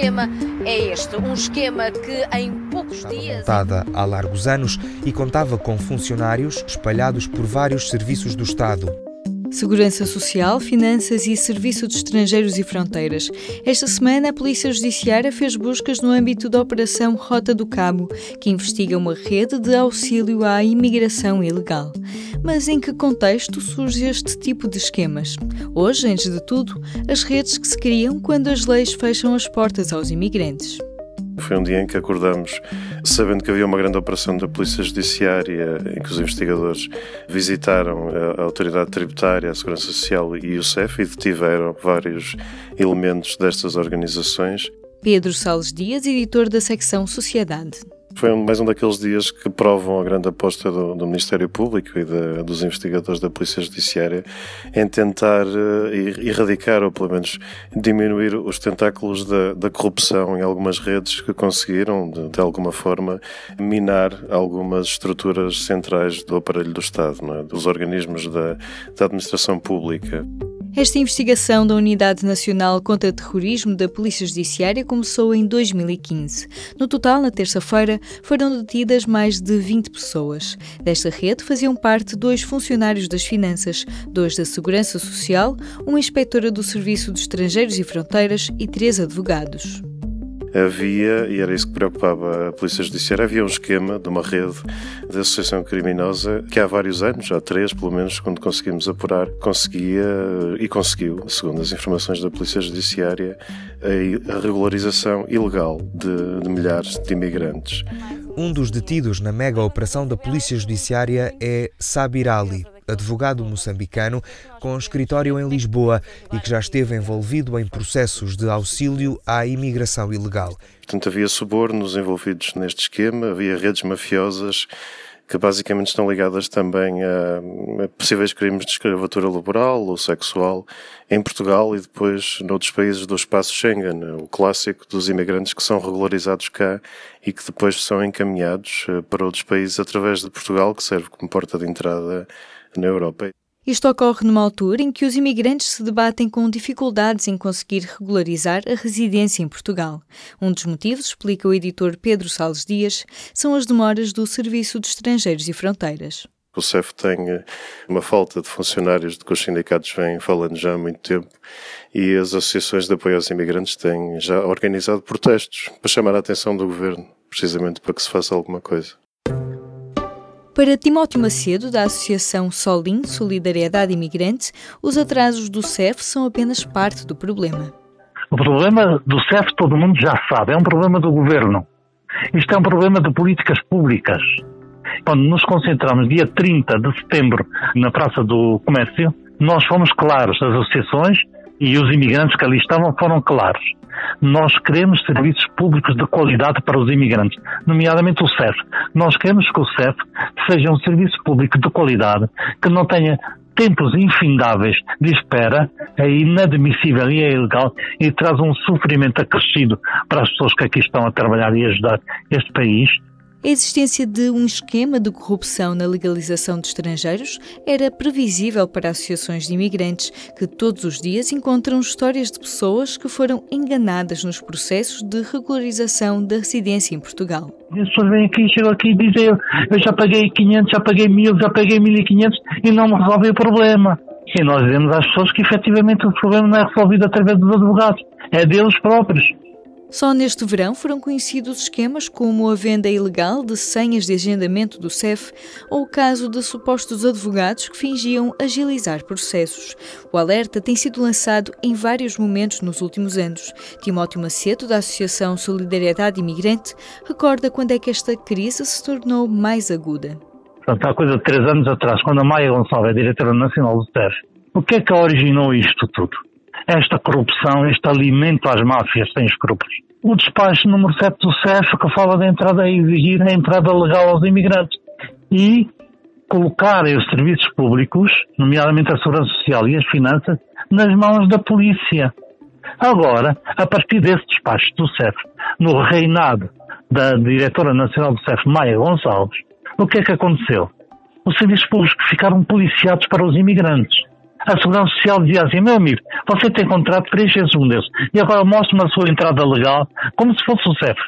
esquema é este, um esquema que em poucos Estava dias. montada há largos anos e contava com funcionários espalhados por vários serviços do Estado. Segurança Social, Finanças e Serviço de Estrangeiros e Fronteiras. Esta semana, a Polícia Judiciária fez buscas no âmbito da Operação Rota do Cabo, que investiga uma rede de auxílio à imigração ilegal. Mas em que contexto surge este tipo de esquemas? Hoje, antes de tudo, as redes que se criam quando as leis fecham as portas aos imigrantes. Foi um dia em que acordamos sabendo que havia uma grande operação da Polícia Judiciária em que os investigadores visitaram a Autoridade Tributária, a Segurança Social e o CEF e detiveram vários elementos destas organizações. Pedro Salles Dias, editor da secção Sociedade. Foi mais um daqueles dias que provam a grande aposta do, do Ministério Público e de, dos investigadores da Polícia Judiciária em tentar uh, erradicar ou pelo menos diminuir os tentáculos da, da corrupção em algumas redes que conseguiram, de, de, alguma forma, minar algumas estruturas centrais do aparelho do Estado, é? dos organismos da, da administração pública. Esta investigação da Unidade Nacional contra Terrorismo da Polícia Judiciária começou em 2015. No total, na terça-feira, foram detidas mais de 20 pessoas. Desta rede faziam parte dois funcionários das finanças, dois da Segurança Social, uma inspetora do Serviço de Estrangeiros e Fronteiras e três advogados havia, e era isso que preocupava a Polícia Judiciária, havia um esquema de uma rede de associação criminosa que há vários anos, há três pelo menos, quando conseguimos apurar, conseguia e conseguiu, segundo as informações da Polícia Judiciária, a regularização ilegal de, de milhares de imigrantes. Um dos detidos na mega operação da Polícia Judiciária é Sabir Ali, advogado moçambicano com escritório em Lisboa e que já esteve envolvido em processos de auxílio à imigração ilegal. Portanto, havia subornos envolvidos neste esquema, havia redes mafiosas que basicamente estão ligadas também a, possíveis crimes de escravatura laboral ou sexual em Portugal e depois noutros países do espaço Schengen, o clássico dos imigrantes que são regularizados cá e que depois são encaminhados eh, para outros países através de Portugal, que serve como porta de entrada na Europa. Isto ocorre numa altura em que os imigrantes se debatem com dificuldades em conseguir regularizar a residência em Portugal. Um dos motivos, explica o editor Pedro Salles Dias, são as demoras do Serviço de Estrangeiros e Fronteiras. O CEF tem eh, uma falta de funcionários de que os sindicatos vêm falando já há muito tempo e as associações de apoio aos imigrantes têm já organizado protestos para chamar a atenção do governo, precisamente para que se faça alguma coisa. Para Timóteo Macedo, da Associação Solim Solidariedade Imigrante, os atrasos do CEF são apenas parte do problema. O problema do CEF todo mundo já sabe, é um problema do governo. Isto é um problema de políticas públicas. Quando nos concentramos dia 30 de setembro na Praça do Comércio, nós fomos claros, as associações e os imigrantes que ali estavam foram claros. Nós queremos serviços públicos de qualidade para os imigrantes, nomeadamente o CEF. Nós queremos que o CEF seja um serviço público de qualidade, que não tenha tempos infindáveis de espera, é inadmissível e é ilegal e traz um sofrimento acrescido para as pessoas que aqui estão a trabalhar e ajudar este país a existência de um esquema de corrupção na legalização de estrangeiros era previsível para associações de imigrantes que todos os dias encontram histórias de pessoas que foram enganadas nos processos de regularização da residência em Portugal. As pessoas vêm aqui, chegam aqui e dizem eu já paguei 500, já paguei 1000, já paguei 1500 e não me resolve o problema. E nós dizemos às pessoas que efetivamente o problema não é resolvido através dos advogados, é deles próprios. Só neste verão foram conhecidos esquemas como a venda ilegal de senhas de agendamento do CEF ou o caso de supostos advogados que fingiam agilizar processos. O alerta tem sido lançado em vários momentos nos últimos anos. Timóteo Macedo, da Associação Solidariedade Imigrante, recorda quando é que esta crise se tornou mais aguda. Portanto, há coisa de três anos atrás, quando a Maia Gonçalves é diretora nacional do CEF, o que é que originou isto tudo? Esta corrupção, este alimento às máfias sem escrúpulos. O despacho número 7 do CEF que fala da entrada a exigir a entrada legal aos imigrantes e colocarem os serviços públicos, nomeadamente a segurança social e as finanças, nas mãos da polícia. Agora, a partir desse despacho do CEF, no reinado da diretora nacional do CEF, Maia Gonçalves, o que é que aconteceu? Os serviços públicos ficaram policiados para os imigrantes. A Segurança Social dizia assim, meu amigo, você tem contrato, preenche esse um desses. E agora mostre-me a sua entrada legal, como se fosse o CEF.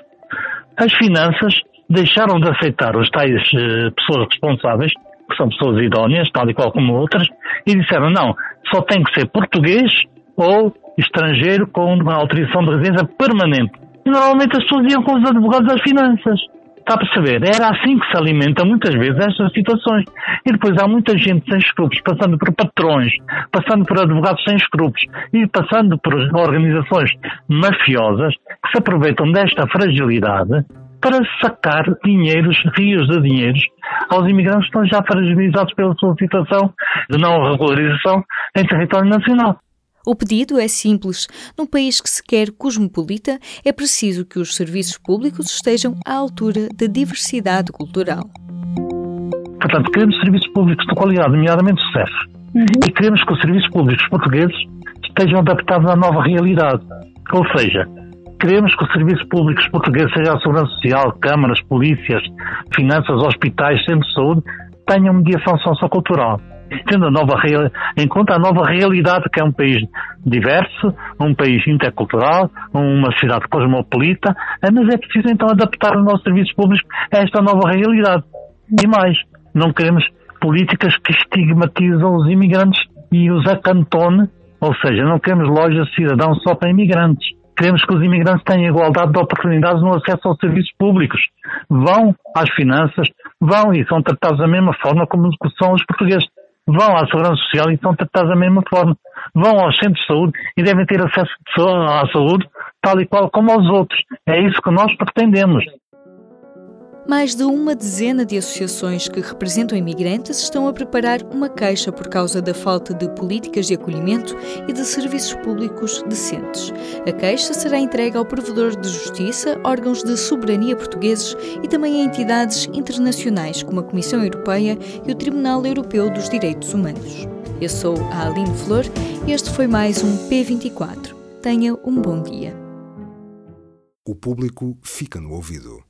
As finanças deixaram de aceitar os tais uh, pessoas responsáveis, que são pessoas idóneas, tal e qual como outras, e disseram, não, só tem que ser português ou estrangeiro com uma autorização de residência permanente. E normalmente as pessoas iam com os advogados das finanças. Está a perceber? Era assim que se alimenta muitas vezes estas situações. E depois há muita gente sem escrúpulos, passando por patrões, passando por advogados sem escrúpulos e passando por organizações mafiosas que se aproveitam desta fragilidade para sacar dinheiros, rios de dinheiros, aos imigrantes que estão já fragilizados pela sua situação de não regularização em território nacional. O pedido é simples. Num país que se quer cosmopolita, é preciso que os serviços públicos estejam à altura da diversidade cultural. Portanto, queremos serviços públicos de qualidade, nomeadamente o CEF. Uhum. E queremos que os serviços públicos portugueses estejam adaptados à nova realidade. Ou seja, queremos que os serviços públicos portugueses, seja a Segurança Social, câmaras, polícias, finanças, hospitais, centros de saúde, tenham mediação sociocultural tendo nova conta a nova realidade que é um país diverso, um país intercultural, uma cidade cosmopolita, eh, mas é preciso então adaptar os nossos serviços públicos a esta nova realidade. E mais, não queremos políticas que estigmatizam os imigrantes e os acantone, ou seja, não queremos lojas de cidadãos só para imigrantes. Queremos que os imigrantes tenham igualdade de oportunidades no acesso aos serviços públicos. Vão às finanças, vão e são tratados da mesma forma como são os portugueses vão à Segurança Social e estão tratados da mesma forma. Vão aos centros de saúde e devem ter acesso à saúde tal e qual como aos outros. É isso que nós pretendemos. Mais de uma dezena de associações que representam imigrantes estão a preparar uma queixa por causa da falta de políticas de acolhimento e de serviços públicos decentes. A queixa será entregue ao provedor de justiça, órgãos de soberania portugueses e também a entidades internacionais como a Comissão Europeia e o Tribunal Europeu dos Direitos Humanos. Eu sou a Aline Flor e este foi mais um P24. Tenha um bom dia. O público fica no ouvido.